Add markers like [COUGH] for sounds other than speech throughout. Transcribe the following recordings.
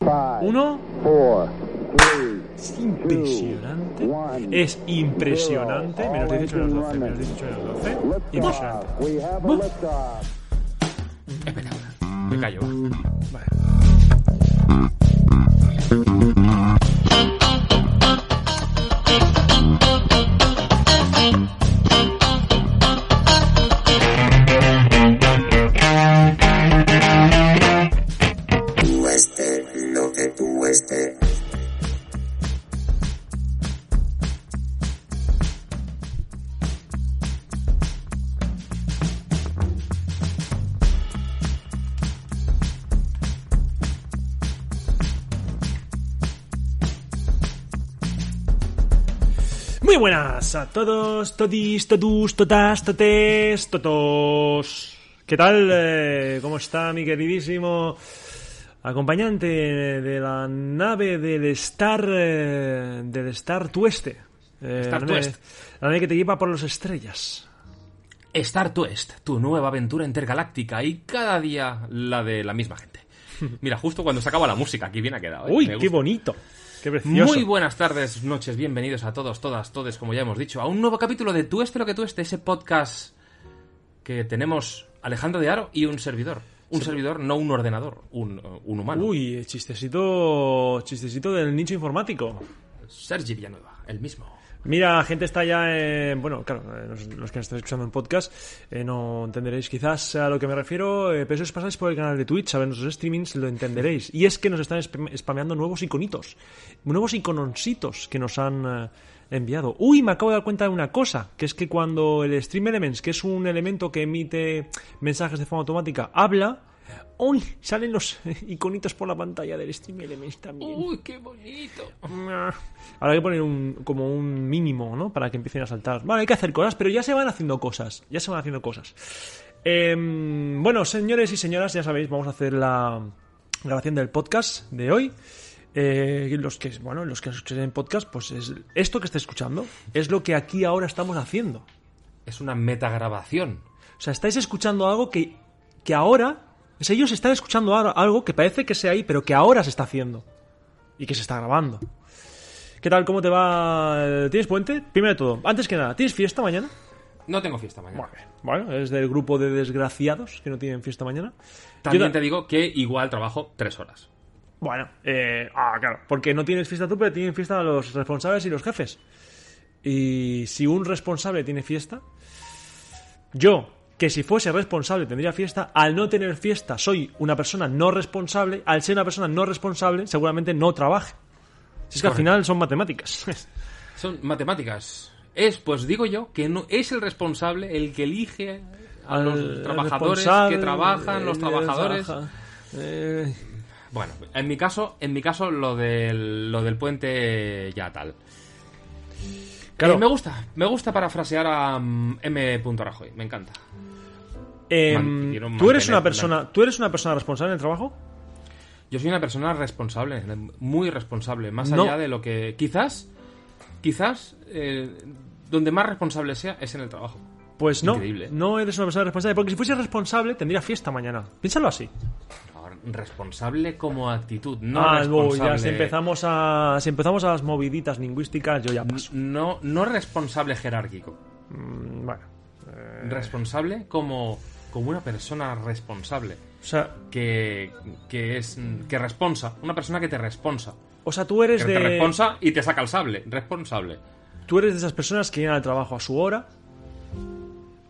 Uno. Es impresionante. Es impresionante. Menos 18 menos 12. Menos 18 menos 12. Impresionante. Espectacular. Me callo. va. Vale. Muy buenas a todos, todis, totus, totas, totes, totos. ¿Qué tal? Eh, ¿Cómo está mi queridísimo acompañante de la nave del Star eh, del Star Tueste? Eh, Star la nave- Tuest. La nave que te lleva por las estrellas. Star Twist, tu nueva aventura intergaláctica y cada día la de la misma gente. [LAUGHS] Mira, justo cuando se acaba la música, aquí bien ha quedado. ¿eh? Uy, qué bonito. Qué precioso. Muy buenas tardes, noches, bienvenidos a todos, todas, todes, como ya hemos dicho, a un nuevo capítulo de Tú este lo que tú este, ese podcast que tenemos Alejandro de Aro y un servidor. Un servidor, no un ordenador, un, un humano. Uy, chistecito, chistecito del nicho informático. Sergi Villanueva, el mismo. Mira, gente está ya en... Bueno, claro, eh, los, que nos estáis escuchando en podcast eh, no entenderéis quizás a lo que me refiero, eh, pero si os pasáis por el canal de Twitch a ver nuestros streamings lo entenderéis. Y es que nos están spam- spameando nuevos iconitos, nuevos icononcitos que nos han eh, enviado. Uy, me acabo de dar cuenta de una cosa, que es que cuando el Stream Elements, que es un elemento que emite mensajes de forma automática, habla... ¡Uy! Salen los [LAUGHS] iconitos por la pantalla del Stream Elements también. Uy, qué bonito. Ahora hay que poner un, como un mínimo, ¿no? Para que empiecen a saltar. Vale, hay que hacer cosas, pero ya se van haciendo cosas. Ya se van haciendo cosas. Em, bueno, señores y señoras, ya sabéis, vamos a hacer la grabación del podcast de hoy. Eh, los que, bueno, los que escuchen en podcast, pues es esto que está escuchando es lo que aquí ahora estamos haciendo. Es una metagrabación. O sea, estáis escuchando algo que, que ahora. O sea, ellos están escuchando ahora algo que parece que sea ahí, pero que ahora se está haciendo. Y que se está grabando. ¿Qué tal? ¿Cómo te va? ¿Tienes puente? Primero de todo, antes que nada, ¿tienes fiesta mañana? No tengo fiesta mañana. Bueno, bueno, es del grupo de desgraciados que no tienen fiesta mañana. También Yo te digo que igual trabajo tres horas. Bueno, eh, ah, claro, porque no tienes fiesta tú, pero tienen fiesta los responsables y los jefes. Y si un responsable tiene fiesta, yo, que si fuese responsable tendría fiesta, al no tener fiesta soy una persona no responsable, al ser una persona no responsable seguramente no trabaje. Si es que al Correcto. final son matemáticas. [LAUGHS] Son matemáticas. Es, pues digo yo, que no es el responsable el que elige a Al- los trabajadores que trabajan, los el- trabajadores. trabaja. Eh, Bueno, en mi caso, en mi caso lo del lo del puente ya tal. Claro. Eh, me gusta, me gusta parafrasear a mm, M. Rajoy, me encanta. Em, ¿tú, eres una persona, ¿Tú eres una persona responsable en el trabajo? Yo soy una persona responsable, muy responsable, más No. allá de lo que quizás, quizás eh, donde más responsable sea es en el trabajo. Pues no, Increíble. no eres una persona responsable, porque si fuese responsable tendría fiesta mañana. Piénsalo así. Responsable como actitud, no ah, responsable. ya si empezamos a si empezamos a las moviditas lingüísticas, yo ya paso. No, no responsable jerárquico. Mm, bueno, Responsable como, como una persona responsable. o sea, Que, que es que responsa. Una persona que te responsa. o sea, tú eres Que te de responsa y te saca el sable. Responsable. tú eres de esas personas que llegan al trabajo a su hora,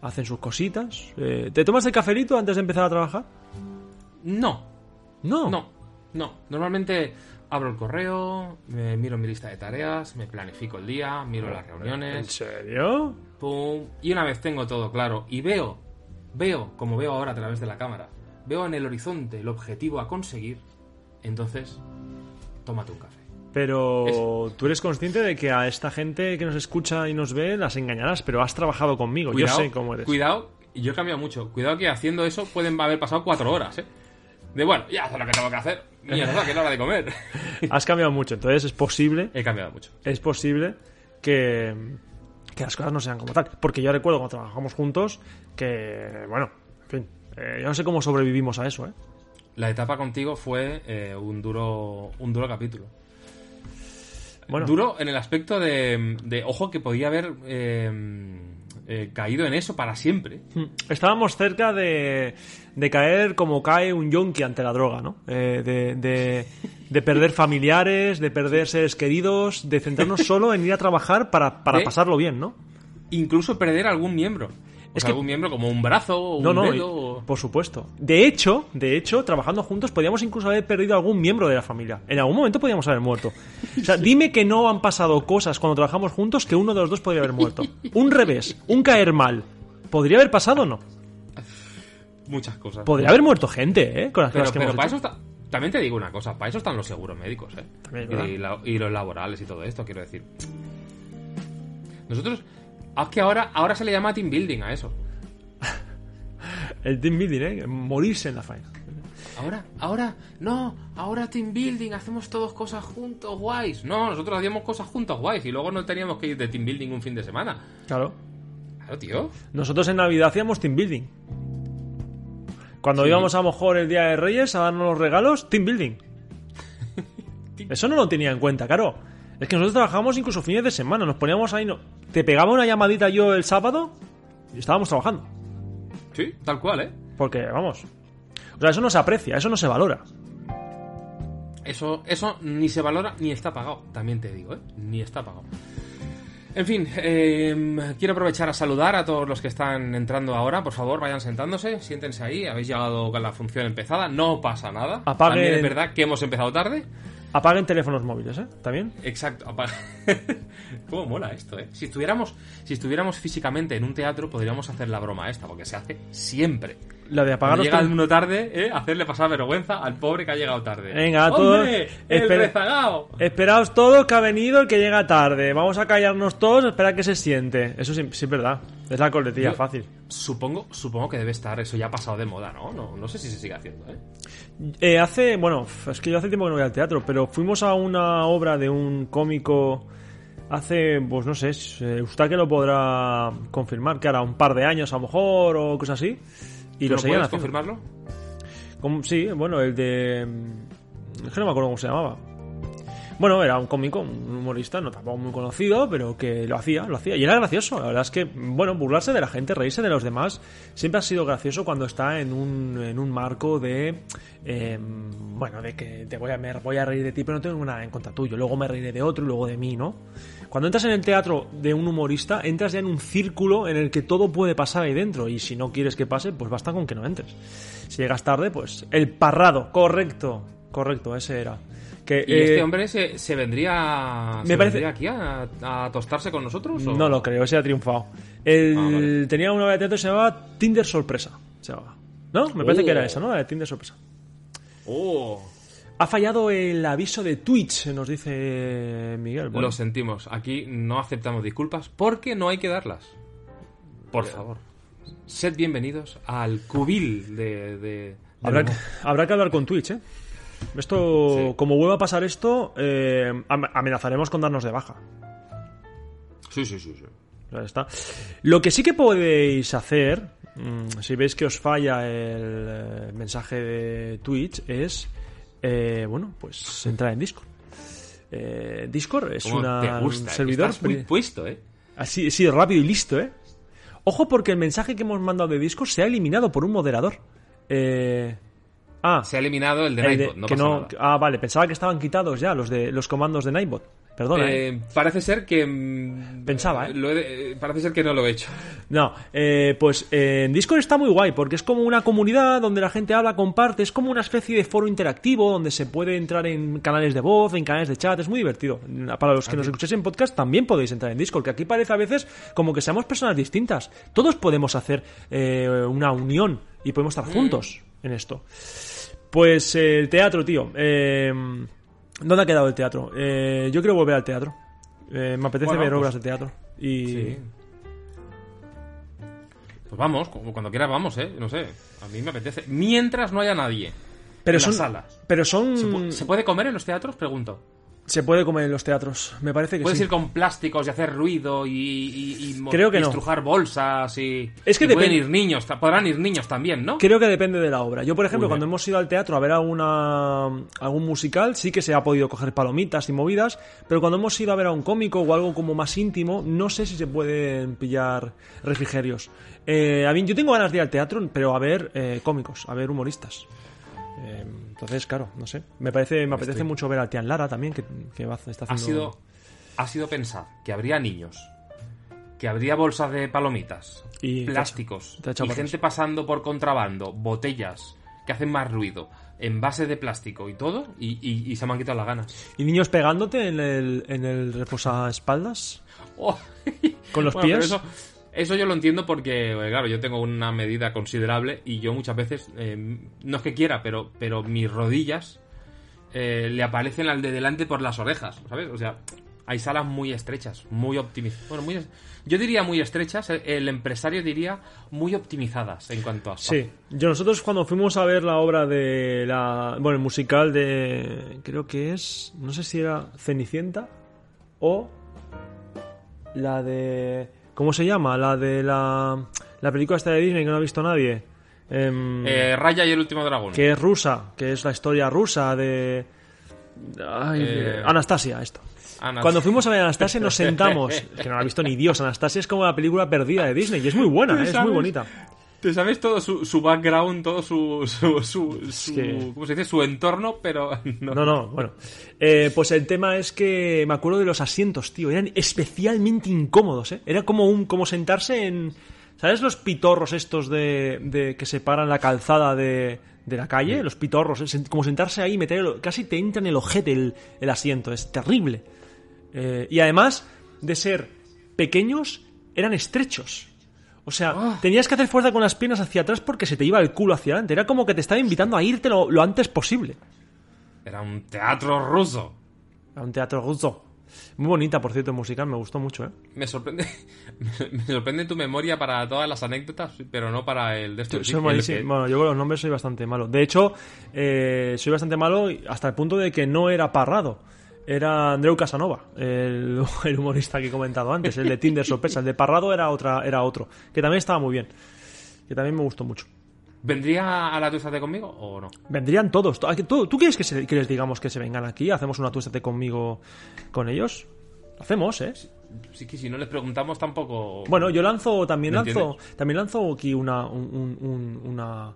hacen sus cositas. eh, ¿Te tomas el cafelito antes de empezar a trabajar? No, No. no, no. Normalmente abro el correo, me miro mi lista de tareas, me planifico el día, miro las ¿En reuniones, serio? pum, y una vez tengo todo claro y veo, veo, como veo ahora a través de la cámara, veo en el horizonte el objetivo a conseguir, entonces tómate un café. Pero tú eres consciente de que a esta gente que nos escucha y nos ve las engañarás, pero has trabajado conmigo. Cuidado, Yo sé cómo eres. Cuidado, yo he cambiado mucho. Cuidado que haciendo eso pueden haber pasado cuatro horas, ¿eh? De bueno, ya sé lo que tengo que hacer. Mierda, que es hora de comer. [LAUGHS] Has cambiado mucho, entonces es posible, He cambiado mucho. es posible que, que las cosas no sean como tal. Porque yo recuerdo cuando trabajamos juntos que, bueno, en fin, eh, yo no sé cómo sobrevivimos a eso, ¿eh? La etapa contigo fue eh, un duro un duro capítulo. Bueno, Duro en el aspecto de, de, ojo, que podía haber eh, eh, caído en eso para siempre. Mm. Estábamos cerca de, de caer como cae un yonki ante la droga, ¿no? Eh, de, de- de perder familiares, de perder seres queridos, de centrarnos solo en ir a trabajar para, para [LAUGHS] ¿Eh? pasarlo bien, ¿no? Incluso perder algún miembro. Es que- algún miembro como un brazo o un No, no, dedo. o- por supuesto. De hecho, de hecho, trabajando juntos podíamos incluso haber perdido algún miembro de la familia. En algún momento podíamos haber muerto. O sea, [LAUGHS] dime que no han pasado cosas cuando trabajamos juntos que uno de los dos podría haber muerto. Un revés, un caer mal. ¿Podría haber pasado o no? Muchas cosas. Podría haber muerto gente, ¿eh? Con las Pero, cosas que pero hemos para hecho. eso está... También te digo una cosa, para eso están los seguros médicos, ¿eh? También es verdad. y, la- y los laborales y todo esto, quiero decir. Nosotros... ah, Es que ahora, ahora se le llama team building a eso. El team building, ¿eh? Morirse en la faena. Ahora, ahora, no, ahora team building, hacemos todos cosas juntos, guays. No, nosotros hacíamos cosas juntos, guays, y luego no teníamos que ir de team building un fin de semana. Claro. Claro, tío. Nosotros en Navidad hacíamos team building. Cuando Sí. íbamos a lo mejor el día de Reyes a darnos los regalos, team building. [LAUGHS] Eso no lo tenía en cuenta, claro. Es que nosotros trabajábamos incluso fines de semana, nos poníamos ahí, no... te pegaba una llamadita yo el sábado y estábamos trabajando. Sí, tal cual, ¿eh? Porque, vamos. O sea, eso no se aprecia, eso no se valora. Eso, eso ni se valora ni está pagado, también te digo, ¿eh? Ni está pagado. En fin, eh, quiero aprovechar a saludar a todos los que están entrando ahora. Por favor, vayan sentándose, siéntense ahí. Habéis llegado con la función empezada, no pasa nada. Apaguen- También es verdad que hemos empezado tarde. Apaguen teléfonos móviles, ¿eh? ¿También? Exacto. apa- [LAUGHS] ¿Cómo mola esto, eh? Si estuviéramos, si estuviéramos físicamente en un teatro, podríamos hacer la broma esta, porque se hace siempre. La de apagar llega uno tarde, ¿eh? Hacerle pasar vergüenza al pobre que ha llegado tarde. Venga, a todos. ¡Hombre! Esperaos todos que ha venido el que llega tarde. Vamos a callarnos todos, espera que se siente. Eso sí, sí es verdad. Es la coletilla Yo- fácil. Supongo, supongo que debe estar, eso ya ha pasado de moda, ¿no? No, no sé si se sigue haciendo, ¿eh? Eh, hace, bueno, es que yo hace tiempo que no voy al teatro, pero fuimos a una obra de un cómico hace, pues no sé, eh, usted que lo podrá confirmar, que hará un par de años a lo mejor o cosas así. Y ¿Tú lo seguían puedes confirmarlo? Como- sí, bueno, el de... mm, Es que no me acuerdo cómo se llamaba. Bueno, era un cómico, un humorista, no tampoco muy conocido, pero que lo hacía, lo hacía. Y era gracioso, la verdad es que, bueno, burlarse de la gente, reírse de los demás, siempre ha sido gracioso cuando está en un, en un marco de, eh, bueno, de que te voy a, voy a reír de ti, pero no tengo nada en contra tuyo. Luego me reiré de otro y luego de mí, ¿no? Cuando entras en el teatro de un humorista, entras ya en un círculo en el que todo puede pasar ahí dentro. Y si no quieres que pase, pues basta con que no entres. Si llegas tarde, pues el parrado, correcto, correcto, ese era. Que, ¿Y eh, este hombre se, se vendría, me se parece- vendría aquí a, a tostarse con nosotros? o? No lo creo, ese ha triunfado. El- Ah, vale. Tenía una obra de teatro que se llamaba Tinder Sorpresa. Se llamaba. ¿No? Me parece Oh. que era esa, ¿no? La de Tinder Sorpresa. Oh, Ha fallado el aviso de Twitch, nos dice Miguel. Bueno, Lo sentimos. Aquí no aceptamos disculpas porque no hay que darlas. Por favor. Sed bienvenidos al cubil de... de- de habrá, que, habrá que hablar con Twitch, ¿eh? Esto, Sí. como vuelva a pasar esto, eh, am- amenazaremos con darnos de baja. Sí, sí, sí, está. Lo que sí que podéis hacer, mm, si veis que os falla el eh, mensaje de Twitch, es, eh, bueno, pues entrar en Discord. Eh, Discord es ¿Cómo una, te gusta? un servidor Estás muy puesto, ¿eh? así, sí, rápido y listo, ¿eh? Ojo porque el mensaje que hemos mandado de Discord se ha eliminado por un moderador. Eh, ah, Se ha eliminado el de el de- Nightbot, no que pasa no, nada. ah, vale, pensaba que estaban quitados ya los de los comandos de Nightbot. Perdona, ¿eh? Eh, parece ser que... mm, Pensaba, ¿eh? lo he de- eh, parece ser que no lo he hecho. No, eh, pues en Discord está muy guay porque es como una comunidad donde la gente habla, comparte, es como una especie de foro interactivo donde se puede entrar en canales de voz, en canales de chat, es muy divertido. Para los que nos escuchéis en podcast también podéis entrar en Discord, que aquí parece a veces como que seamos personas distintas. Todos podemos hacer eh, una unión y podemos estar juntos en esto. Pues eh, el teatro, tío. Eh, ¿Dónde ha quedado el teatro? Eh, yo quiero volver al teatro. Me apetece Bueno, ver pues- obras de teatro. Y Sí. Pues vamos, cu- cuando quieras vamos, ¿eh? No sé, a mí me apetece. Mientras no haya nadie. pero en son las salas. pero son ¿Se, pu- se puede comer en los teatros? Pregunto. Se puede comer en los teatros. Me parece que Puedes sí. ir con plásticos y hacer ruido y, y, Creo que y no. estrujar bolsas y... Es que y pueden ir niños, podrán ir niños también, ¿no? Creo que depende de la obra. Yo, por ejemplo, Uy, cuando hemos ido al teatro a ver alguna, algún musical, sí que se ha podido coger palomitas y movidas, pero cuando hemos ido a ver a un cómico o algo como más íntimo, no sé si se pueden pillar refrigerios. Eh, a mí, yo tengo ganas de ir al teatro, pero a ver eh, cómicos, a ver humoristas. Eh, entonces, claro, no sé. Me parece, me apetece Estoy- mucho ver al Tian Lara también, que, que va- está Ha haciendo. sido, ha sido pensar que habría niños, que habría bolsas de palomitas, Y te ha plásticos, hecho- te ha echado y gente pasando por contrabando, botellas que hacen más ruido, envases de plástico y todo, y, y- y se me han quitado las ganas. ¿Y niños pegándote en el, en el reposaespaldas? Oh. [LAUGHS] ¿Con los Bueno, pero pies? Eso, eso yo lo entiendo porque, eh, claro, yo tengo una medida considerable y yo muchas veces, eh, no es que quiera, pero, pero mis rodillas eh, le aparecen al de delante por las orejas, ¿sabes? O sea, hay salas muy estrechas, muy optimizadas. Bueno, muy, yo diría muy estrechas, el, el empresario diría muy optimizadas en cuanto a espacio. Sí, yo nosotros cuando fuimos a ver la obra de la, bueno, el musical de, creo que es, no sé si era Cenicienta o la de, ¿cómo se llama? La de la, la película esta de Disney que no ha visto nadie, Em, Eh, Raya y el último dragón. que es rusa, que es la historia rusa de, ay, Eh, Anastasia, esto. Anas- Cuando fuimos a ver Anastasia nos [LAUGHS] sentamos, que no la ha visto ni Dios, Anastasia es como la película perdida de Disney y es muy buena, es muy bonita. Te sabes todo su, su background, todo su, su, su, su- que- ¿cómo se dice? Su entorno, pero [LAUGHS] no. No, no, bueno. Eh, pues el tema es que me acuerdo de los asientos, tío. Eran especialmente incómodos, ¿eh? Era como un como sentarse en... ¿Sabes los pitorros estos de, de que separan la calzada de, de la calle? Los pitorros, es como sentarse ahí y meter... el- casi te entra en el ojete el, el asiento. Es terrible. Eh, y además de ser pequeños, eran estrechos. O sea, tenías que hacer fuerza con las piernas hacia atrás porque se te iba el culo hacia adelante. Era como que te estaba invitando a irte lo- lo antes posible. Era un teatro ruso. A un teatro ruso. Muy bonita, por cierto, musical, me gustó mucho, ¿eh? Me sorprende, [LAUGHS] me sorprende tu memoria para todas las anécdotas, pero no para el de estos. Malísimo. Bueno, yo con los nombres soy bastante malo. De hecho, eh, soy bastante malo hasta el punto de que no era Parrado. Era Andreu Casanova, el, [LAUGHS] el humorista que he comentado antes, el de Tinder Sorpresa. El de Parrado era, otra, era otro, que también estaba muy bien. Que también me gustó mucho. ¿Vendría a la tuestate conmigo o no? Vendrían todos. ¿Tú, tú quieres que, se- que les digamos que se vengan aquí? ¿Hacemos una tuestate conmigo con ellos? Lo hacemos, ¿eh? Sí que si no les preguntamos tampoco. Bueno, yo lanzo también ¿Me lanzo también lanzo aquí una un- un- un- una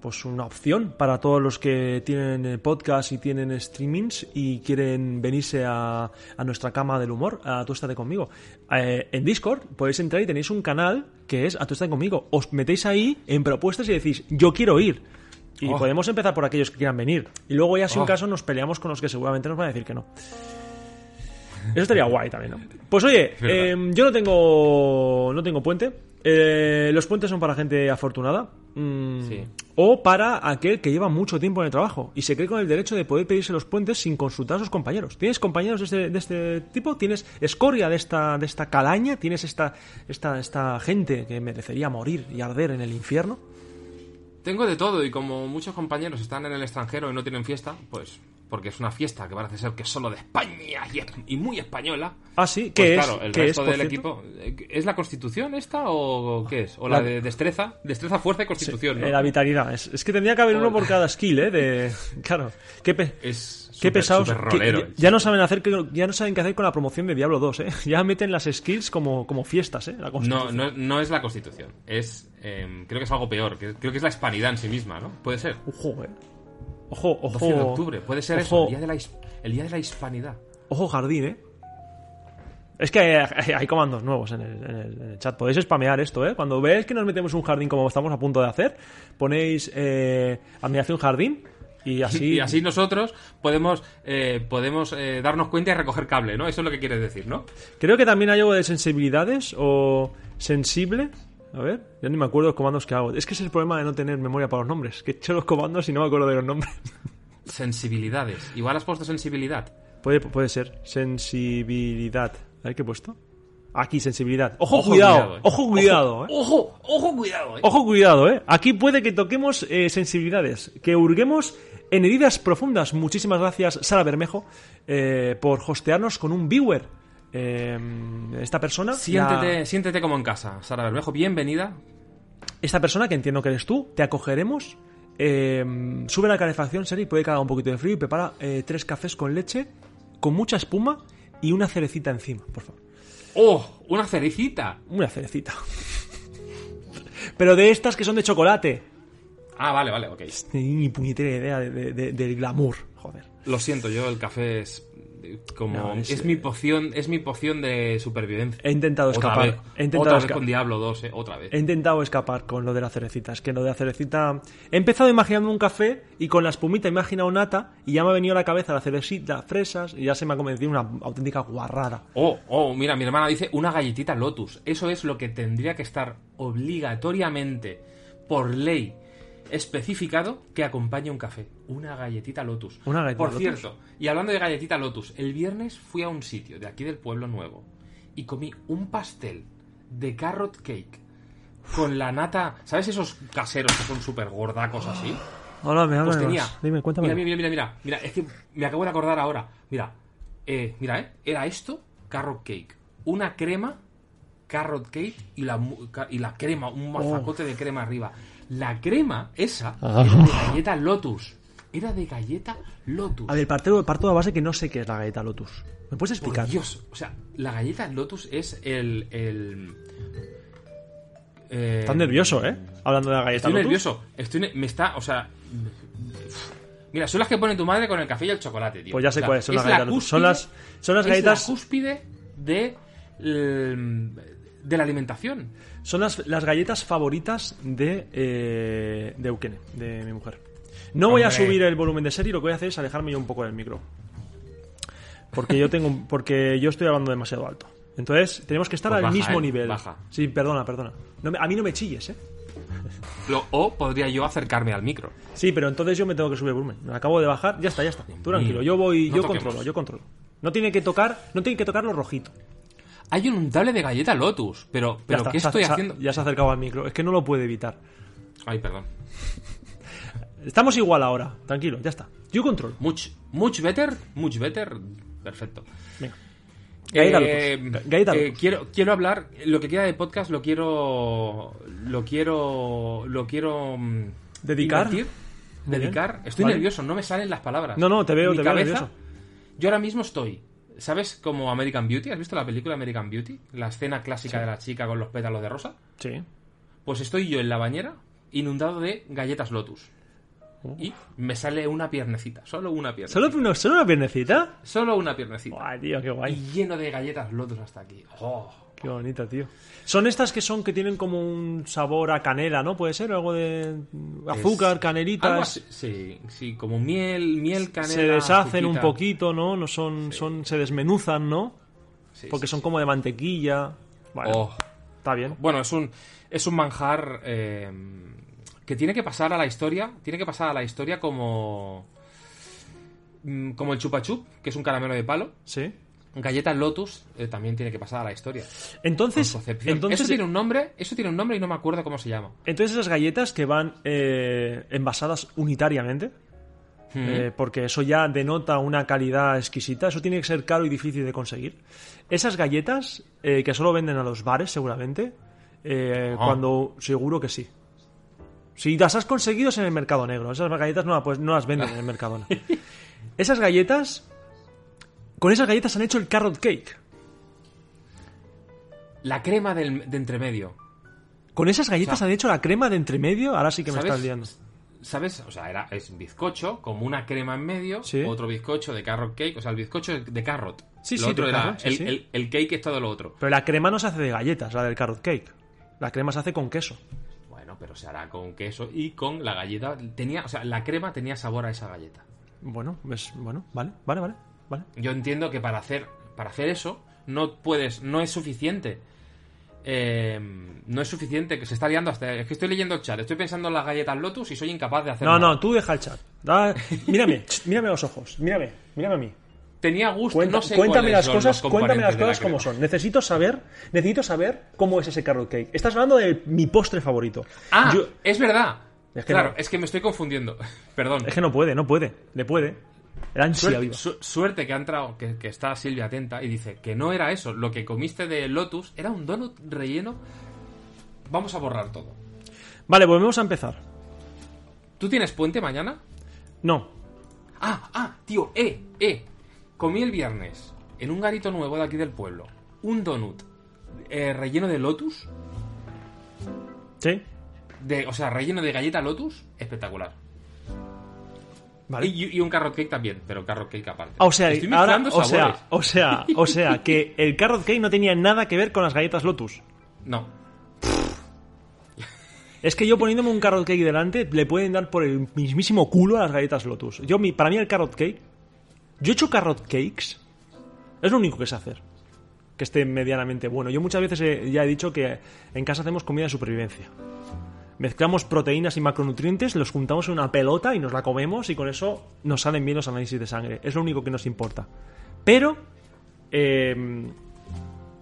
pues una opción para todos los que tienen eh, podcast y tienen streamings y quieren venirse a, a nuestra cama del humor, a Tu Estate Conmigo. Eh, en Discord podéis entrar y tenéis un canal que es A Tu Estate Conmigo. Os metéis ahí en propuestas y decís, yo quiero ir. Y Oh. podemos empezar por aquellos que quieran venir. Y luego ya si un Oh. caso nos peleamos con los que seguramente nos van a decir que no. Eso estaría guay también, ¿no? Pues oye, eh, yo no tengo no tengo puente. Eh, los puentes son para gente afortunada. mm, Sí. O para aquel que lleva mucho tiempo en el trabajo y se cree con el derecho de poder pedirse los puentes sin consultar a sus compañeros. ¿Tienes compañeros de este, de este tipo? ¿Tienes escoria de esta, de esta calaña? ¿Tienes esta, esta, esta gente que merecería morir y arder en el infierno? Tengo de todo y como muchos compañeros están en el extranjero y no tienen fiesta, pues porque es una fiesta que parece ser que es solo de España y, es- y muy española. Ah, sí, Pues ¿qué es? claro, el ¿Qué resto es, del cierto? equipo. eh, ¿Es la constitución esta o qué es? ¿O la, La- de destreza? Destreza, fuerza y constitución, ¿no? Eh, la vitalidad. Es, es que tendría que haber uno por cada skill, ¿eh? De, [LAUGHS] claro. Qué, pe- Es qué pesados. que ya, ya no saben hacer que- ya no saben qué hacer con la promoción de Diablo 2, ¿eh? [LAUGHS] Ya meten las skills como, como fiestas, ¿eh? La No, no, no es la constitución. Es. em, creo que es algo peor. que- creo que es la hispanidad en sí misma, ¿no? Puede ser. Ojo, ¿eh? Ojo, ojo. 12 de octubre. Puede ser eso. ojo, El día, de la, el día de la hispanidad. Ojo jardín, ¿eh? Es que hay, hay- hay comandos nuevos en el, en el- en el chat. Podéis spamear esto, ¿eh? Cuando veáis que nos metemos un jardín como estamos a punto de hacer, ponéis eh, admiración jardín y así... [LAUGHS] Y así nosotros podemos, eh, podemos eh, darnos cuenta y recoger cable, ¿no? Eso es lo que quieres decir, ¿no? Creo que también hay algo de sensibilidades o sensible. A ver, ya ni me acuerdo los comandos que hago. Es que ese es el problema de no tener memoria para los nombres. Que he hecho los comandos y no me acuerdo de los nombres. [LAUGHS] Sensibilidades. Igual has puesto sensibilidad. Puede, puede ser. Sensibilidad. A ver qué he puesto. Aquí, sensibilidad. Ojo, Ojo, cuidado. cuidado, eh. Ojo, cuidado, eh. Ojo, ojo, cuidado, eh. Ojo, cuidado, ¿eh? Aquí puede que toquemos eh, sensibilidades, que hurguemos en heridas profundas. Muchísimas gracias, Sara Bermejo, eh, por hostearnos con un viewer. Eh, esta persona. Siéntete, la- siéntete como en casa, Sara Bermejo. Bienvenida. esta persona, que entiendo que eres tú, te acogeremos. eh, sube la calefacción, Seri, puede que haga un poquito de frío y prepara eh, tres cafés con leche, con mucha espuma y una cerecita encima, por favor. ¡Oh! Una cerecita. Una cerecita. [LAUGHS] Pero de estas que son de chocolate. Ah, vale, vale, ok. Ni puñetera idea de- de- de- del glamour, joder. Lo siento, yo el café es como No, es, es- mi poción, es mi poción de supervivencia. He intentado Otra escapar. vez, he intentado otra vez esca- con Diablo 2, eh, otra vez. He intentado escapar con lo de la cerecita. Es que lo de la cerecita. He empezado imaginando un café y con la espumita he imaginado nata y ya me ha venido a la cabeza la cerecita, fresas y ya se me ha convencido una auténtica guarrada. Oh, oh, mira, mi hermana dice una galletita Lotus. Eso es lo que tendría que estar obligatoriamente, por ley, especificado que acompañe un café. Una galletita Lotus. Una galletita Por Lotus. cierto, y hablando de galletita Lotus, el viernes fui a un sitio de aquí del Pueblo Nuevo y comí un pastel de carrot cake con la nata. ¿Sabes esos caseros que son súper gordacos así? [GASPS] Hola, me Pues tenía. Dime, cuéntame. Mira, mira, mira, mira. Mira, es que me acabo de acordar ahora. Mira, eh, mira, ¿eh? Era esto, carrot cake. Una crema, carrot cake y la, y la crema, un mazacote de crema arriba. La crema, esa, Ah. era de galleta Lotus. Era de galleta Lotus. A ver, parto, parto de la base que no sé qué es la galleta Lotus. ¿Me puedes Por explicar? Dios, o sea, la galleta Lotus es el. el eh, Estás nervioso, ¿eh? Hablando de la galleta Estoy Lotus. nervioso. Estoy me está, o sea. Mira, son las que pone tu madre con el café y el chocolate, tío. Pues ya sé O sea, cuáles son es las la galletas Lotus. Son cúspide- las, son las es galletas. la cúspide de. De la alimentación. Son las, las galletas favoritas de, eh, de Eukene, de mi mujer. No voy a subir el volumen de serie, lo que voy a hacer es alejarme yo un poco del micro. Porque yo tengo porque yo estoy hablando demasiado alto. Entonces, tenemos que estar Pues al baja, mismo ¿eh? nivel. Baja. Sí, perdona, perdona. No me- a mí no me chilles, ¿eh? Lo- o podría yo acercarme al micro. Sí, pero entonces yo me tengo que subir el volumen. Me acabo de bajar, ya está, ya está. Tú tranquilo, yo voy, No yo toquemos. controlo, yo controlo. No tiene que tocar, no tiene que tocar lo rojito. Hay un untable de galleta Lotus, pero, pero está, ¿qué se estoy se haciendo? Ya se ha acercado al micro, es que no lo puede evitar. Ay, perdón. Estamos igual ahora, tranquilo, ya está. Yo controlo. Much, much better, much better. Perfecto. Venga. Galleta Eh, Lotus. Galleta eh, quiero, quiero hablar, lo que queda de podcast lo quiero. Lo quiero. Lo quiero. mm, ¿Dedicar? invertir, Muy bien. dedicar. Estoy Vale. nervioso, no me salen las palabras. No, no, te veo, Mi te veo cabeza- nervioso. Yo ahora mismo estoy. ¿Sabes como American Beauty? ¿Has visto la película American Beauty? La escena clásica de la chica con los pétalos de rosa. Sí. Pues estoy yo en la bañera, inundado de galletas Lotus. Y me sale una piernecita, solo una piernecita. ¿Solo, una- ¿Solo una piernecita? Solo una piernecita. Guay, tío, qué guay. Y lleno de galletas Lotus hasta aquí. Oh. Qué bonito, tío. Son estas que son que tienen como un sabor a canela, ¿no? Puede ser algo de azúcar, canelitas. sí, sí, como miel, miel, canela. Se deshacen un poquito, ¿no? No son, son, se desmenuzan, ¿no? Sí, Porque sí, son como de mantequilla. Bueno, Oh. está bien. Bueno, es un, es un manjar eh, que tiene que pasar a la historia. Tiene que pasar a la historia como. mm, Como el chupa chup, que es un caramelo de palo. Sí. Galletas Lotus eh, también tiene que pasar a la historia. Entonces, entonces, eso tiene un nombre, eso tiene un nombre y no me acuerdo cómo se llama. entonces esas galletas que van eh, envasadas unitariamente, eh, porque eso ya denota una calidad exquisita, eso tiene que ser caro y difícil de conseguir. Esas galletas eh, que solo venden a los bares, seguramente, Ah. cuando seguro que sí. Si las has conseguido es en el mercado negro, esas galletas no, pues, no las venden en el Mercadona. [LAUGHS] Esas galletas, con esas galletas han hecho el carrot cake. La crema del, de entremedio. Con esas galletas O sea, han hecho la crema de entremedio, ahora sí que me ¿sabes? estás liando. ¿Sabes? O sea, era, es bizcocho, como una crema en medio, Sí. otro bizcocho de carrot cake, o sea, el bizcocho de carrot. Sí, lo sí, otro era carrot, sí, el, sí. el- el cake es todo lo otro. Pero la crema no se hace de galletas, la del carrot cake. La crema se hace con queso. Bueno, pero se hará con queso y con la galleta. Tenía, o sea, la crema tenía sabor a esa galleta. Bueno, es, bueno, vale, vale, vale, vale. Yo entiendo que para hacer, para hacer eso, no puedes, no es suficiente. Eh, no es suficiente, que se está liando hasta. Es que estoy leyendo el chat, estoy pensando en las galletas Lotus y soy incapaz de hacer No, nada. no, tú deja el chat. Da- mírame, [LAUGHS] mírame a los ojos, mírame, mírame a mí. Tenía gusto, Cuenta- no sé cuéntame las cosas, cuéntame las cosas como crema. son. Necesito saber, necesito saber cómo es ese carrot cake. Estás hablando de mi postre favorito. Ah, Yo- es verdad. Es que claro, no. es que me estoy confundiendo. [LAUGHS] Perdón. es que no puede, no puede, le puede. El ansia Suerte, viva. su- suerte que ha entrado, que, que está Silvia atenta y dice que no era eso. Lo que comiste de Lotus era un donut relleno. Vamos a borrar todo. Vale, volvemos a empezar. ¿Tú tienes puente mañana? No, Ah, ah, tío, eh, eh. Comí el viernes en un garito nuevo de aquí del pueblo un donut eh, relleno de Lotus. ¿sí? De, o sea, relleno de galleta Lotus. Espectacular. Vale. Y, y un carrot cake también, pero carrot cake aparte. Ah, O sea, Estoy ahora, o sea, o sea, [LAUGHS] o sea, que el carrot cake no tenía nada que ver con las galletas Lotus. No. Es que yo poniéndome un carrot cake delante le pueden dar por el mismísimo culo a las galletas Lotus. Yo, mi, para mí el carrot cake, yo he hecho carrot cakes, es lo único que sé hacer, que esté medianamente bueno. Yo muchas veces he- ya he dicho que en casa hacemos comida de supervivencia. Mezclamos proteínas y macronutrientes, los juntamos en una pelota y nos la comemos y con eso nos salen bien los análisis de sangre. Es lo único que nos importa. Pero eh,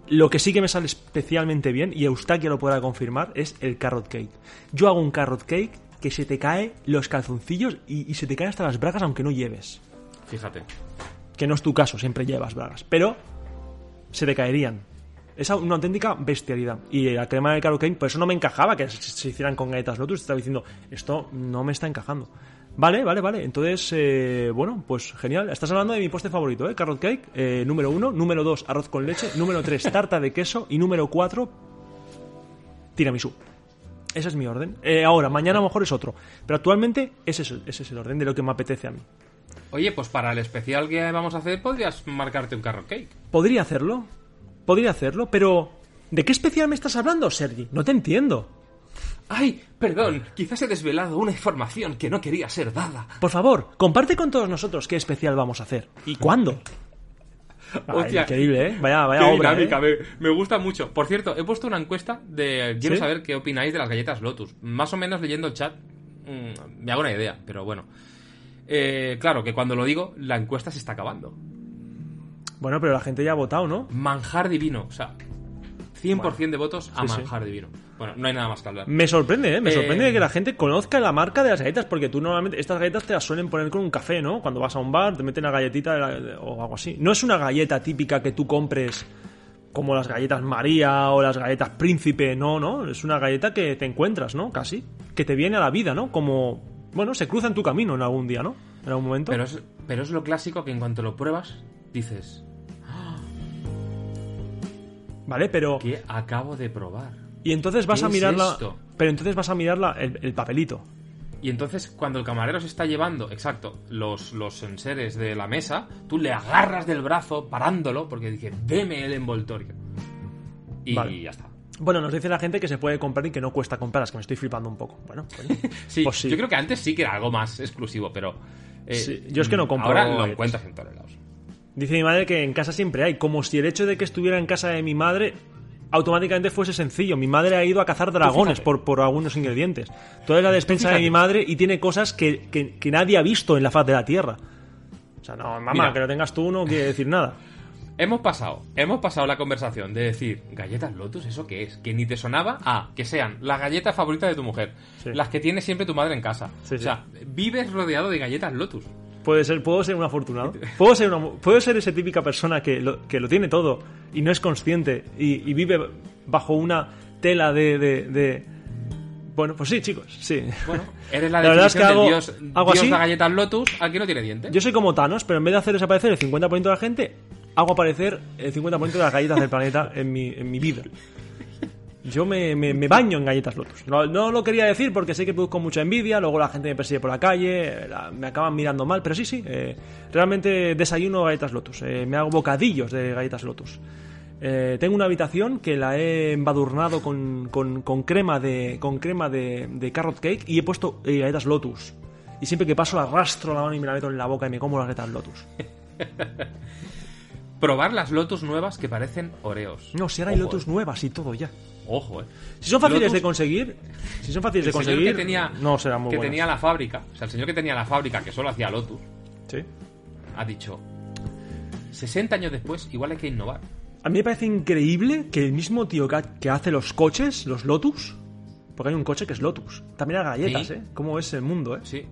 lo que sí que me sale especialmente bien, y Eustaquia lo podrá confirmar, es el carrot cake. Yo hago un carrot cake que se te cae los calzoncillos y, y se te caen hasta las bragas aunque no lleves. Fíjate. Que no es tu caso, siempre llevas bragas. Pero se te caerían. Es una auténtica bestialidad. Y la crema de carrot cake, por eso no me encajaba que se, se hicieran con galletas Lotus. Estaba diciendo, esto no me está encajando. Vale, vale, vale. Entonces, eh, bueno, pues genial. Estás hablando de mi postre favorito, ¿eh? Carrot cake, eh, número uno. Número dos, arroz con leche. Número tres, tarta de queso. Y número cuatro, tiramisú. Ese es mi orden. Eh, ahora, mañana a lo mejor es otro. Pero actualmente ese es, el- ese es el orden de lo que me apetece a mí. Oye, pues para el especial que vamos a hacer, podrías marcarte un carrot cake. Podría hacerlo. Podría hacerlo, pero... ¿De qué especial me estás hablando, Sergi? No te entiendo. Ay, perdón, quizás he desvelado una información que no quería ser dada. Por favor, comparte con todos nosotros qué especial vamos a hacer. ¿Y cuándo? [LAUGHS] Hostia, increíble, ¿eh? Vaya, vaya Qué obra, dinámica, ¿eh? me, me gusta mucho. Por cierto, he puesto una encuesta de... Quiero ¿Sí? saber qué opináis de las galletas Lotus. Más o menos leyendo el chat mm, me hago una idea, pero bueno. Eh, claro, que cuando lo digo, la encuesta se está acabando. Bueno, pero la gente ya ha votado, ¿no? Manjar divino, o sea, 100% de votos a sí, sí. manjar divino. Bueno, no hay nada más que hablar. Me sorprende, ¿eh? Me Eh, sorprende que la gente conozca la marca de las galletas, porque tú normalmente estas galletas te las suelen poner con un café, ¿no? Cuando vas a un bar, te meten una galletita de la- o algo así. No es una galleta típica que tú compres como las galletas María o las galletas Príncipe, no, no. Es una galleta que te encuentras, ¿no? Casi. Que te viene a la vida, ¿no? Como, bueno, se cruza en tu camino en algún día, ¿no? En algún momento. Pero es, pero es lo clásico que en cuanto lo pruebas, dices, Vale, pero... ¿qué acabo de probar? Y entonces vas ¿Qué a es mirarla... Pero entonces vas a mirarla el, el papelito. Y entonces, cuando el camarero se está llevando, exacto, los, los enseres de la mesa, tú le agarras del brazo, parándolo, porque dice, deme el envoltorio. Y Vale. ya está. Bueno, nos dice la gente que se puede comprar y que no cuesta comprarlas, que me estoy flipando un poco. Bueno, [LAUGHS] coño. Sí, Pues sí. yo creo que antes sí que era algo más exclusivo, pero... eh, Sí, yo es que no compro Ahora lo encuentras en todos lados. Dice mi madre que en casa siempre hay, como si el hecho de que estuviera en casa de mi madre automáticamente fuese sencillo. Mi madre ha ido a cazar dragones por, por algunos ingredientes. Toda es la despensa de mi madre y tiene cosas que, que- que nadie ha visto en la faz de la tierra. O sea, no, mamá, Mira. que lo tengas tú no quiere decir nada. Hemos pasado, hemos pasado la conversación de decir, galletas Lotus, ¿eso qué es? Que ni te sonaba a que sean las galletas favoritas de tu mujer, Sí. las que tiene siempre tu madre en casa. Sí, o sea, vives rodeado de galletas Lotus. Puede ser, puedo ser un afortunado. Puedo ser, una- puedo ser esa típica persona que lo, que lo tiene todo y no es consciente y, y vive bajo una tela de, de- de- Bueno, pues sí, chicos, sí. Bueno, eres la, La verdad es que hago- dios, hago dios así. de galletas Lotus, al que no tiene dientes. Yo soy como Thanos, pero en vez de hacer desaparecer el 50% de la gente, hago aparecer el 50% de las galletas del planeta en mi, en mi vida. Yo me, me- me baño en galletas Lotus. No, no lo quería decir porque sé que produzco mucha envidia, luego la gente me persigue por la calle, la- me acaban mirando mal, pero sí, sí, eh, realmente desayuno galletas Lotus. eh, me hago bocadillos de galletas Lotus. Eh, tengo una habitación que la he embadurnado con, con- con crema de con crema de, de carrot cake y he puesto galletas Lotus. Y siempre que paso arrastro la mano y me la meto en la boca y me como las galletas Lotus. [LAUGHS] probar las Lotus nuevas que parecen Oreos. No, si ahora hay Ojo, Lotus nuevas y todo ya. Ojo, eh. Si son fáciles Lotus- de conseguir, si son fáciles de El señor conseguir, que tenía, no serán muy que buenas. tenía la fábrica, o sea, el señor que tenía la fábrica que solo hacía Lotus, Sí. ha dicho, 60 años después, igual hay que innovar. A mí me parece increíble que el mismo tío que, ha- que hace los coches, los Lotus, porque hay un coche que es Lotus, también las galletas, Sí. ¿eh? ¿Cómo es el mundo, eh? Sí.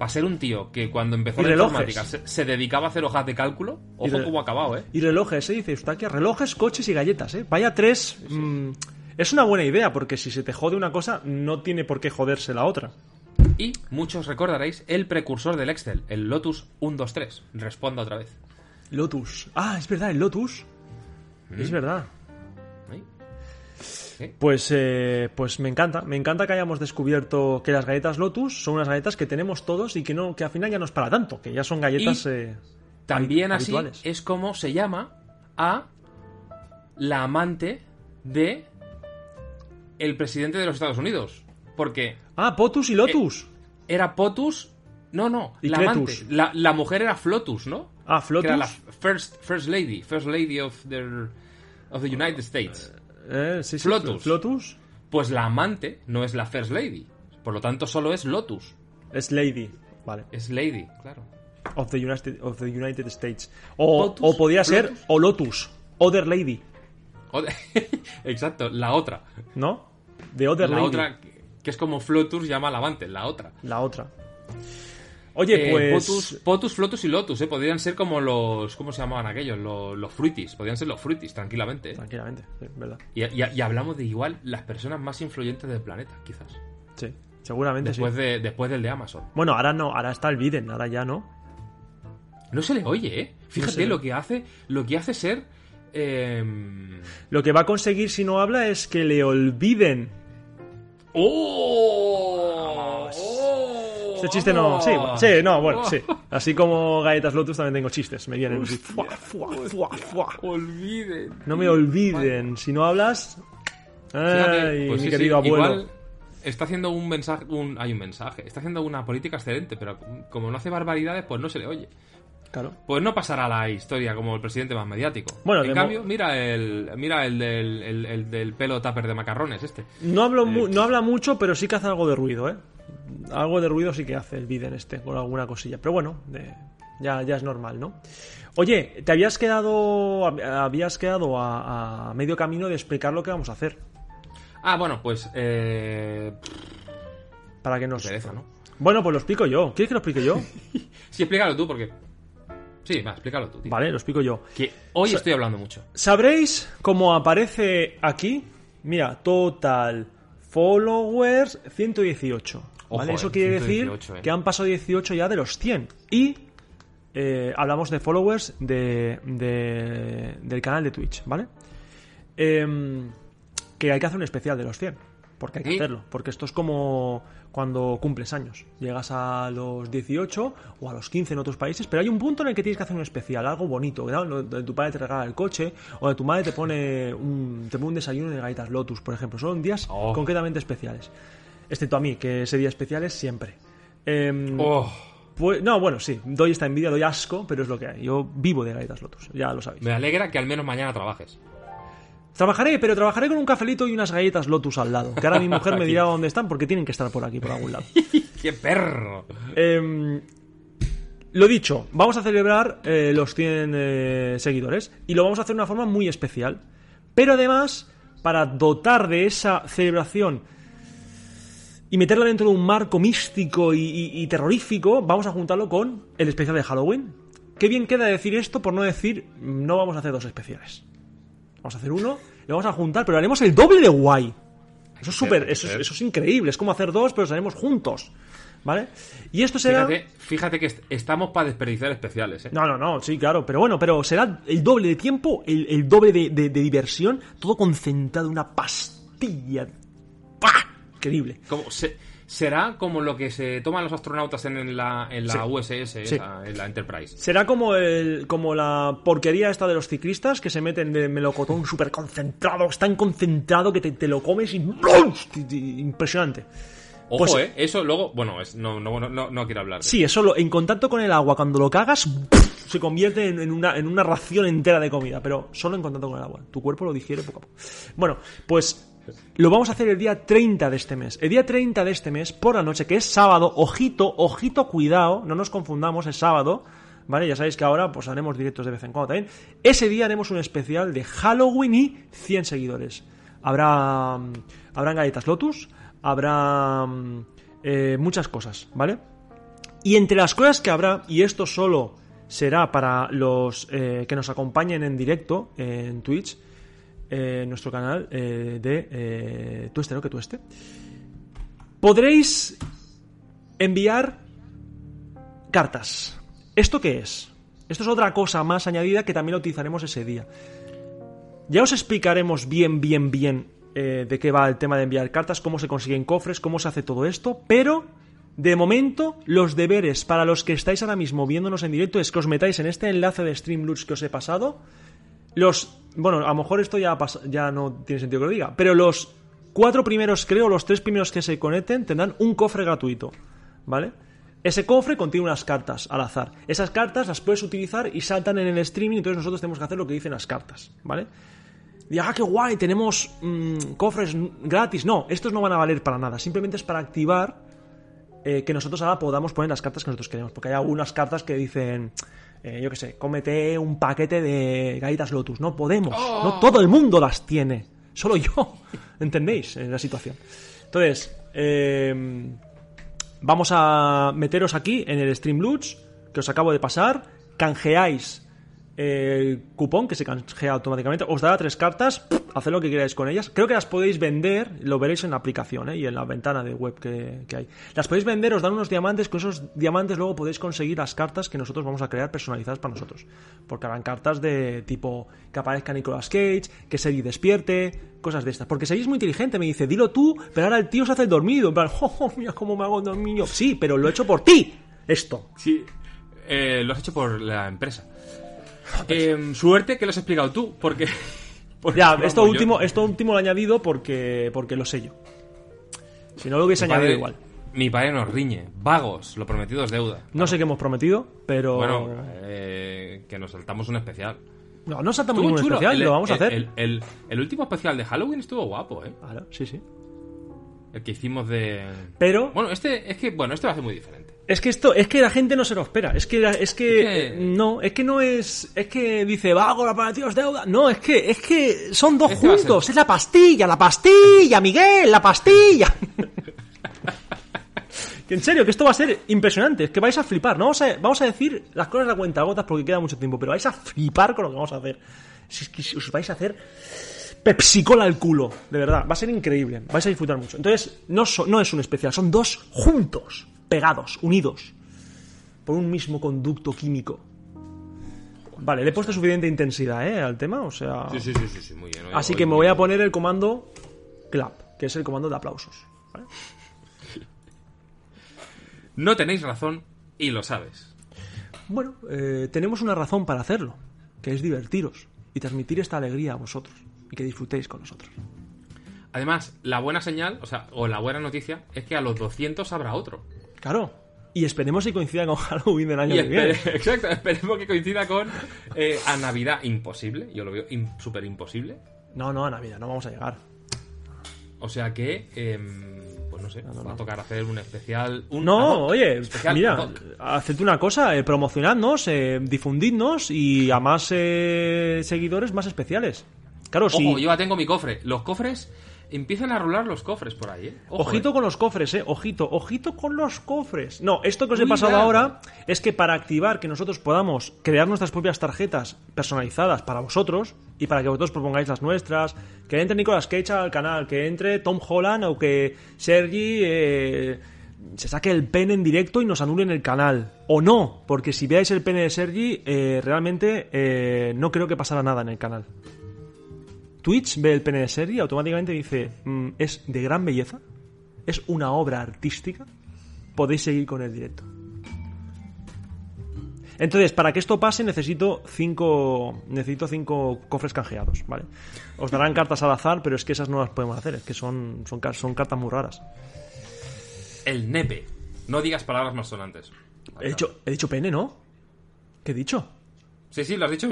Para ser un tío que cuando empezó la informática se, se dedicaba a hacer hojas de cálculo, ojo re- cómo ha acabado, ¿eh? Y relojes, ¿eh? Dice Eustaquia, relojes, coches y galletas, ¿eh? Vaya tres... mm, es una buena idea, porque si se te jode una cosa, no tiene por qué joderse la otra. Y muchos recordaréis el precursor del Excel, el Lotus 123. Responda otra vez. Lotus. Ah, es verdad, el Lotus. Mm. Es verdad. ¿Eh? ¿Eh? Pues, eh, pues me encanta, me encanta que hayamos descubierto que las galletas Lotus son unas galletas que tenemos todos y que no, que al final ya no es para tanto, que ya son galletas Y eh, También así habituales. es como se llama a la amante de el presidente de los Estados Unidos. Porque Ah, Potus y Lotus. era Potus. No, no, Y la Cletus. amante. La, la mujer era Flotus, ¿no? ah, Que era la Flotus. first, first lady. First lady of the, of the United States. Eh, sí, sí, Flotus. Flotus Pues la amante no es la first lady. Por lo tanto, solo es Lotus. es Lady. Vale. Es lady, claro. Of the United, of the United States. O, o podía ser o Lotus. Other Lady. [LAUGHS] Exacto, la otra. ¿No? De Other la Lady. otra, que es como Flotus llama a la amante, la otra. La otra. Oye, Eh, pues. Potus, Potus, Flotus y Lotus, ¿eh? Podrían ser como los. ¿Cómo se llamaban aquellos? Los, los fruitis. Podrían ser los fruitis, tranquilamente. ¿eh? Tranquilamente, sí, verdad. Y, y- y hablamos de igual las personas más influyentes del planeta, quizás. Sí, seguramente Después, sí. de, después del de Amazon. Bueno, ahora no, ahora está el Biden, ahora ya no. No se le oye, ¿eh? Fíjate lo que hace. Lo que hace ser. eh, Lo que va a conseguir si no habla es que le olviden. ¡Oh! Este chiste no. Sí, sí, no, bueno, sí. Así como galletas Lotus también tengo chistes. Me vienen. así, fuá, fuá, fuá, fuá. Olviden. No me olviden. Si no hablas. Ay, pues mi sí, querido sí, abuelo. Igual está haciendo un mensaje. Un, hay un mensaje. Está haciendo una política excelente, pero como no hace barbaridades, pues no se le oye. Claro. Pues no pasará a la historia como el presidente más mediático. Bueno, en cambio, mira el mira el del, el, el del pelo tupper de macarrones, este. No, hablo mu- no habla mucho, pero sí que hace algo de ruido, ¿eh? Algo de ruido sí que hace el Biden este, con alguna cosilla. Pero bueno, ya, ya es normal, ¿no? Oye, te habías quedado, hab- habías quedado a, a medio camino de explicar lo que vamos a hacer. Ah, bueno, pues eh, Para que nos... pereza, ¿no? Bueno, pues lo explico yo. ¿Quieres que lo explique yo? [LAUGHS] Sí, explícalo tú porque Sí, va, explícalo tú, tío. Vale, lo explico yo. Que hoy Sa- estoy hablando mucho. Sabréis cómo aparece aquí. Mira, total followers 118. ¿Vale? Ojo, Eso eh, quiere 118, decir eh. que han pasado 18 ya de los 100. Y eh, hablamos de followers de, de- del canal de Twitch, ¿vale? Em, que hay que hacer un especial de los 100. Porque hay que Sí. hacerlo. Porque esto es como cuando cumples años. Llegas a los 18 o a los 15 en otros países, pero hay un punto en el que tienes que hacer un especial, algo bonito, ¿no? donde tu padre te regala el coche o donde tu madre te pone un, te pone un desayuno de galletas Lotus, por ejemplo. Son días Oh. concretamente especiales. Excepto a mí, que ese día especial es siempre. Em, Oh, pues, no, bueno, sí, doy esta envidia, doy asco, pero es lo que hay. Yo vivo de galletas Lotus, ya lo sabéis. me alegra que al menos mañana trabajes. Trabajaré, pero trabajaré con un cafelito y unas galletas Lotus al lado. Que ahora mi mujer me [LAUGHS] dirá dónde están porque tienen que estar por aquí, por algún lado. [LAUGHS] ¡Qué perro! Em, lo dicho, vamos a celebrar eh, los 100 eh, seguidores y lo vamos a hacer de una forma muy especial. Pero además, para dotar de esa celebración y meterla dentro de un marco místico y, y- y terrorífico, vamos a juntarlo con el especial de Halloween. Qué bien queda decir esto por no decir no vamos a hacer dos especiales. Vamos a hacer uno, lo vamos a juntar, pero haremos el doble de guay. Eso es súper, eso, es- eso es increíble, es como hacer dos, pero los haremos juntos. ¿Vale? Y esto será. Fíjate, fíjate que est- estamos para desperdiciar especiales, ¿eh? No, no, no, sí, claro, pero bueno, pero será el doble de tiempo, el, el doble de, de- de diversión, todo concentrado en una pastilla. ¡Pah! Increíble. Como se- será como lo que se toman los astronautas en, la, en la Sí. USS, Sí. esa, en la Enterprise. Será como el, como la porquería esta de los ciclistas que se meten de melocotón súper concentrado, es tan concentrado que te, te lo comes y. Impresionante. Ojo, Pues- ¿eh? Eso luego... Bueno, es- no, no, no, no quiero hablar de Sí, eso lo- en contacto con el agua, cuando lo cagas, se convierte en, en una, en una ración entera de comida, pero solo en contacto con el agua. Tu cuerpo lo digiere poco a poco. Bueno, pues lo vamos a hacer el día 30 de este mes. El día 30 de este mes, por la noche, que es sábado, ojito, ojito, cuidado, no nos confundamos, es sábado. ¿Vale? Ya sabéis que ahora pues haremos directos de vez en cuando también. Ese día haremos un especial de Halloween y 100 seguidores. Habrá, mm, habrán galletas Lotus, habrá mm, eh, muchas cosas, ¿vale? Y entre las cosas que habrá, y esto solo será para los eh, que nos acompañen en directo en Twitch, eh, nuestro canal eh, de eh, Tueste, ¿no? Que Tueste. Podréis enviar cartas. ¿Esto qué es? Esto es otra cosa más añadida que también lo utilizaremos ese día. Ya os explicaremos bien, bien, bien eh, de qué va el tema de enviar cartas, cómo se consiguen cofres, cómo se hace todo esto, pero de momento los deberes para los que estáis ahora mismo viéndonos en directo es que os metáis en este enlace de Streamloots que os he pasado. Los, bueno, a lo mejor esto ya, pas- ya no tiene sentido que lo diga, pero los cuatro primeros, creo, los tres primeros que se conecten tendrán un cofre gratuito, ¿vale? Ese cofre contiene unas cartas al azar. Esas cartas las puedes utilizar y saltan en el streaming, entonces nosotros tenemos que hacer lo que dicen las cartas, ¿vale? Y ah, qué guay, tenemos mm, cofres gratis. No, estos no van a valer para nada. Simplemente es para activar eh, que nosotros ahora podamos poner las cartas que nosotros queremos. Porque hay algunas cartas que dicen, eh, yo qué sé, cómete un paquete de galletas Lotus. No podemos. No todo el mundo las tiene. Solo yo. [LAUGHS] ¿Entendéis? En la situación. Entonces, eh, vamos a meteros aquí en el Streamloots que os acabo de pasar. Canjeáis el cupón que se canjea automáticamente. Os dará tres cartas. Haced lo que queráis con ellas. Creo que las podéis vender. Lo veréis en la aplicación ¿eh? y en la ventana de web que, hay. Las podéis vender, os dan unos diamantes. Con esos diamantes luego podéis conseguir las cartas que nosotros vamos a crear personalizadas para nosotros. Porque harán cartas de tipo que aparezca Nicolas Cage, que Sergi despierte, cosas de estas. Porque Sergi es muy inteligente. Me dice, dilo tú, pero ahora el tío se hace el dormido. En plan, [LAUGHS] oh, cómo me hago el dormido. Sí, pero lo he hecho por ti. Esto. Sí, eh, lo has hecho por la empresa. Eh, suerte que lo has explicado tú, porque... [LAUGHS] porque, Ya, esto yo- último, esto último lo he añadido porque, porque lo sé yo. Si no lo hubiese mi añadido padre- igual. Mi padre nos riñe. Vagos, lo prometido es deuda. No sé qué hemos prometido, pero. Bueno, eh, que nos saltamos un especial. no, no saltamos ningún chulo. especial, El- lo vamos a el- hacer. El, el- el último especial de Halloween estuvo guapo, ¿eh? Claro, sí, sí. El que hicimos de... Pero Bueno, este, es que, bueno, este va a ser muy diferente. Es que esto, es que la gente no se lo espera. Es que, es que, que- no, es que no es, es que dice vago, la para tíos deuda. No, es que, es que son dos Este va juntos. Es la pastilla, la pastilla, Miguel, la pastilla. [LAUGHS] En serio, que esto va a ser impresionante. Es que vais a flipar. No vamos a, vamos a decir las cosas a cuenta gotas porque queda mucho tiempo, pero vais a flipar con lo que vamos a hacer. Si es que os vais a hacer Pepsi-Cola al culo. De verdad, va a ser increíble. Vais a disfrutar mucho. Entonces, no, so- no es un especial, son dos juntos, pegados, unidos, por un mismo conducto químico. Vale, le he puesto suficiente intensidad ¿eh? al tema, o sea. Sí, sí, sí, sí, sí, muy bien. Oye, Así oye, que me voy a poner el comando clap, que es el comando de aplausos. ¿vale? [LAUGHS] No tenéis razón y lo sabes. Bueno, eh, tenemos una razón para hacerlo, que es divertiros y transmitir esta alegría a vosotros y que disfrutéis con nosotros. Además, la buena señal, o sea, o la buena noticia, es que a los 200 habrá otro. Claro. Y esperemos que coincida con [LAUGHS] Halloween del año Y que viene. [LAUGHS] exacto, esperemos que coincida con eh, a Navidad imposible. Yo lo veo súper imposible. No, no, a Navidad, no vamos a llegar. O sea que, em, pues no sé, va a tocar hacer un especial. Un No, oye, especial mira, haced una cosa, eh, promocionadnos, eh, difundidnos y a más eh, seguidores más especiales. Claro, sí. Ojo, yo ya tengo mi cofre. Los cofres empiezan a rolar los cofres por ahí, ¿eh? Ojo, Ojito eh. con los cofres, eh. Ojito, ojito con los cofres. No, esto que os he Cuidado. pasado ahora es que para activar que nosotros podamos crear nuestras propias tarjetas personalizadas para vosotros y para que vosotros propongáis las nuestras, que entre Nicolas Cage al canal, que entre Tom Holland o que Sergi eh, se saque el pene en directo y nos anulen el canal. O no, porque si veáis el pene de Sergi, eh, realmente eh, no creo que pasara nada en el canal. Twitch ve el pene de Sergi y automáticamente dice, "Mm, es de gran belleza, es una obra artística, podéis seguir con el directo. Entonces, para que esto pase necesito cinco, necesito cinco cofres canjeados, ¿vale? Os darán cartas al azar, pero es que esas no las podemos hacer, es que son, son, car- son cartas muy raras. el nepe. No digas palabras más sonantes. He dicho, he dicho pene, ¿no? ¿Qué he dicho? Sí, sí, lo has dicho.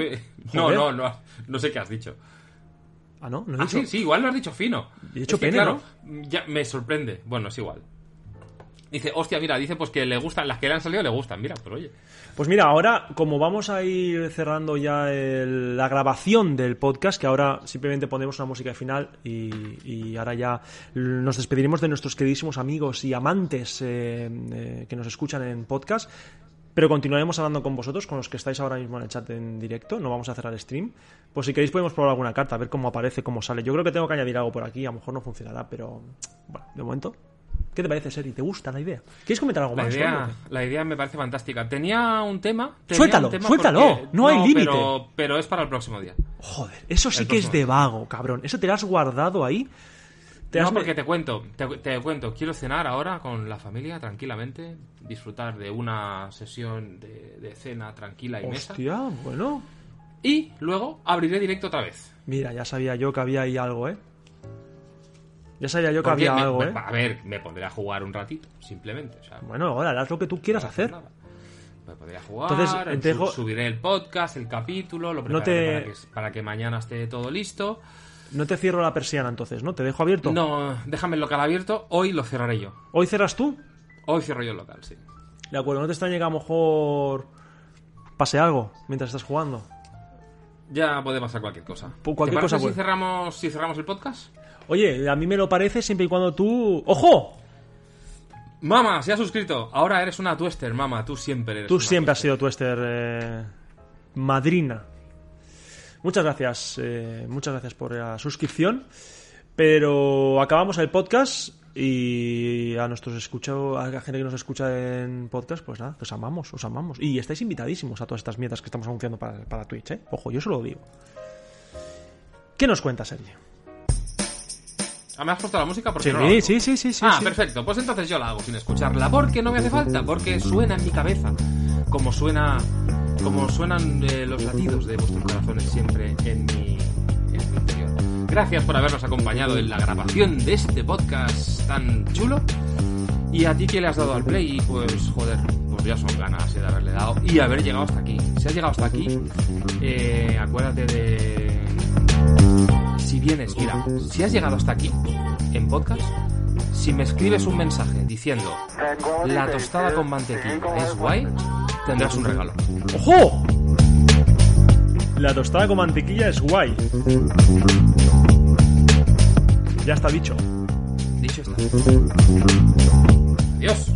No, Joder. no, no, no sé qué has dicho. Ah, no, no he Ah, dicho. sí, sí, igual lo has dicho fino. He dicho Es que, pene, claro, ya me sorprende. Bueno, es igual. Dice, hostia, mira, dice pues que le gustan, las que le han salido le gustan, mira, pero oye. Pues mira, ahora, como vamos a ir cerrando ya el- la grabación del podcast, que ahora simplemente ponemos una música final y, y ahora ya nos despediremos de nuestros queridísimos amigos y amantes eh, eh, que nos escuchan en podcast. Pero continuaremos hablando con vosotros, con los que estáis ahora mismo en el chat en directo. No vamos a cerrar el stream. Pues si queréis podemos probar alguna carta, a ver cómo aparece, cómo sale. Yo creo que tengo que añadir algo por aquí. A lo mejor no funcionará, pero bueno, de momento. ¿Qué te parece, Seri? ¿Te gusta la idea? ¿Quieres comentar algo La más? idea, la idea me parece fantástica. Tenía un tema. tenía Suéltalo, un tema suéltalo, porque- no hay límite. Pero, pero es para el próximo día. Joder, eso sí El que es de vago, cabrón. Eso te lo has guardado ahí. Te no, porque te cuento, te, te cuento. Quiero cenar ahora con la familia tranquilamente, disfrutar de una sesión de, de cena tranquila y mesa. Hostia, bueno. Y luego abriré directo otra vez. Mira, ya sabía yo que había ahí algo, ¿eh? Ya sabía yo que Porque había me- algo, me- ¿eh? A ver, me pondré a jugar un ratito, simplemente. O sea, Bueno, ahora haz lo que tú quieras no hacer. nada. Me podría jugar, Entonces, te su- dejo- subiré el podcast, el capítulo, lo No prepararé te- para, que, para que mañana esté todo listo. No te cierro la persiana entonces, ¿no? Te dejo abierto. No, déjame el local abierto, hoy lo cerraré yo. ¿Hoy cerras tú? Hoy cierro yo el local, sí. De acuerdo, no te extrañe que a lo mejor pase algo mientras estás jugando. Ya puede pasar cualquier cosa. Pues cualquier ¿Te cosa si cerramos, si cerramos el podcast? Oye, a mí me lo parece siempre y cuando tú... ¡Ojo! Mama, se ha suscrito. Ahora eres una twister, mama. Tú siempre eres Tú una siempre has sido Twister eh, madrina. Muchas gracias, eh, muchas gracias por la suscripción. Pero acabamos el podcast y a nuestros escucho, a la gente que nos escucha en podcast, pues nada, os amamos, os amamos. Y estáis invitadísimos a todas estas mierdas que estamos anunciando para, para Twitch, ¿eh? Ojo, yo se lo digo. ¿Qué nos cuenta, Sergio? Ah, ¿me has puesto la música? Porque Sí, no sí, sí, sí, sí. ah, sí. perfecto. Pues entonces yo la hago sin escucharla. Porque no me hace falta. Porque suena en mi cabeza. Como suena. Como suenan eh, los latidos de vuestros corazones siempre en mi, interior. Gracias por habernos acompañado en la grabación de este podcast tan chulo. Y a ti que le has dado al play, pues joder, pues ya son ganas de haberle dado y haber llegado hasta aquí. Si has llegado hasta aquí, eh, acuérdate de si vienes, mira, si has llegado hasta aquí en podcast, si me escribes un mensaje diciendo la tostada con mantequilla es guay, tendrás un regalo. ¡Ojo! La tostada con mantequilla es guay. Ya está dicho. Dicho está. Adiós.